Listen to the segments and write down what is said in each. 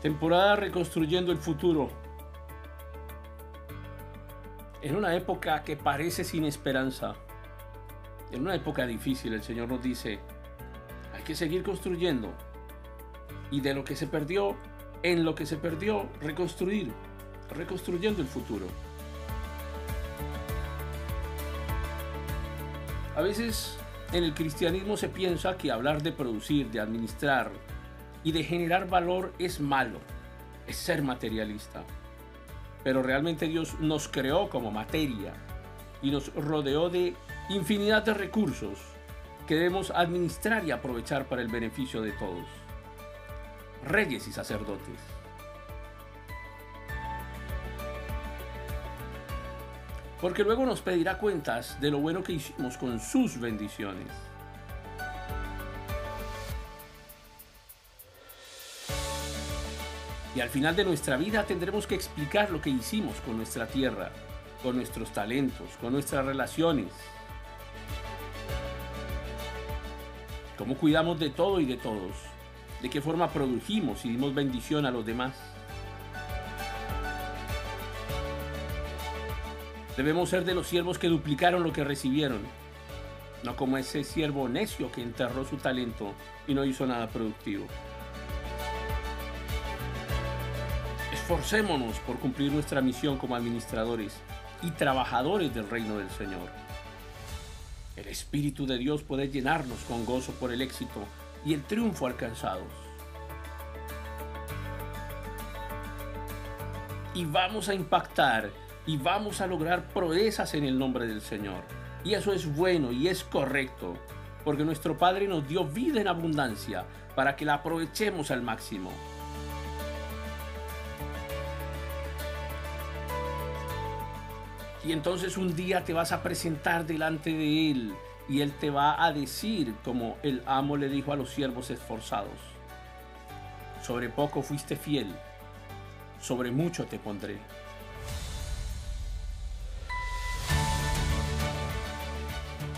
Temporada reconstruyendo el futuro. En una época que parece sin esperanza, en una época difícil, el Señor nos dice, hay que seguir construyendo. Y de lo que se perdió, en lo que se perdió, reconstruir, reconstruyendo el futuro. A veces en el cristianismo se piensa que hablar de producir, de administrar, y de generar valor es malo, es ser materialista. Pero realmente Dios nos creó como materia y nos rodeó de infinidad de recursos que debemos administrar y aprovechar para el beneficio de todos. Reyes y sacerdotes. Porque luego nos pedirá cuentas de lo bueno que hicimos con sus bendiciones. Y al final de nuestra vida tendremos que explicar lo que hicimos con nuestra tierra, con nuestros talentos, con nuestras relaciones. Cómo cuidamos de todo y de todos. De qué forma produjimos y dimos bendición a los demás. Debemos ser de los siervos que duplicaron lo que recibieron, no como ese siervo necio que enterró su talento y no hizo nada productivo. Esforcémonos por cumplir nuestra misión como administradores y trabajadores del reino del Señor. El Espíritu de Dios puede llenarnos con gozo por el éxito y el triunfo alcanzados. Y vamos a impactar y vamos a lograr proezas en el nombre del Señor. Y eso es bueno y es correcto, porque nuestro Padre nos dio vida en abundancia para que la aprovechemos al máximo. Y entonces un día te vas a presentar delante de Él y Él te va a decir, como el amo le dijo a los siervos esforzados, sobre poco fuiste fiel, sobre mucho te pondré.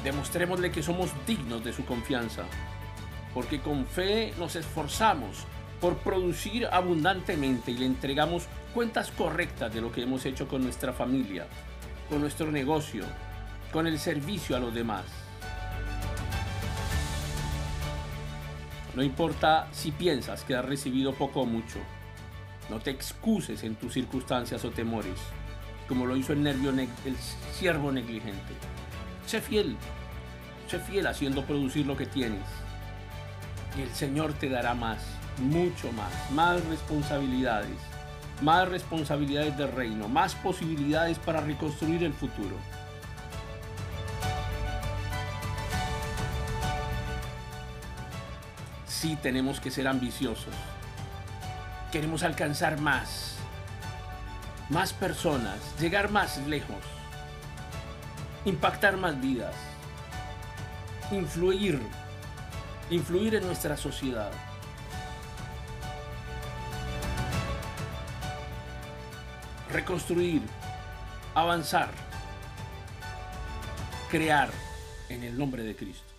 Demostrémosle que somos dignos de su confianza, porque con fe nos esforzamos por producir abundantemente y le entregamos cuentas correctas de lo que hemos hecho con nuestra familia, con nuestro negocio, con el servicio a los demás. No importa si piensas que has recibido poco o mucho. No te excuses en tus circunstancias o temores, como lo hizo el nervio el siervo negligente. Sé fiel, sé fiel haciendo producir lo que tienes. Y el Señor te dará más, mucho más, más responsabilidades más responsabilidades del reino, más posibilidades para reconstruir el futuro. Sí tenemos que ser ambiciosos. Queremos alcanzar más, más personas, llegar más lejos, impactar más vidas, influir, influir en nuestra sociedad. Reconstruir, avanzar, crear en el nombre de Cristo.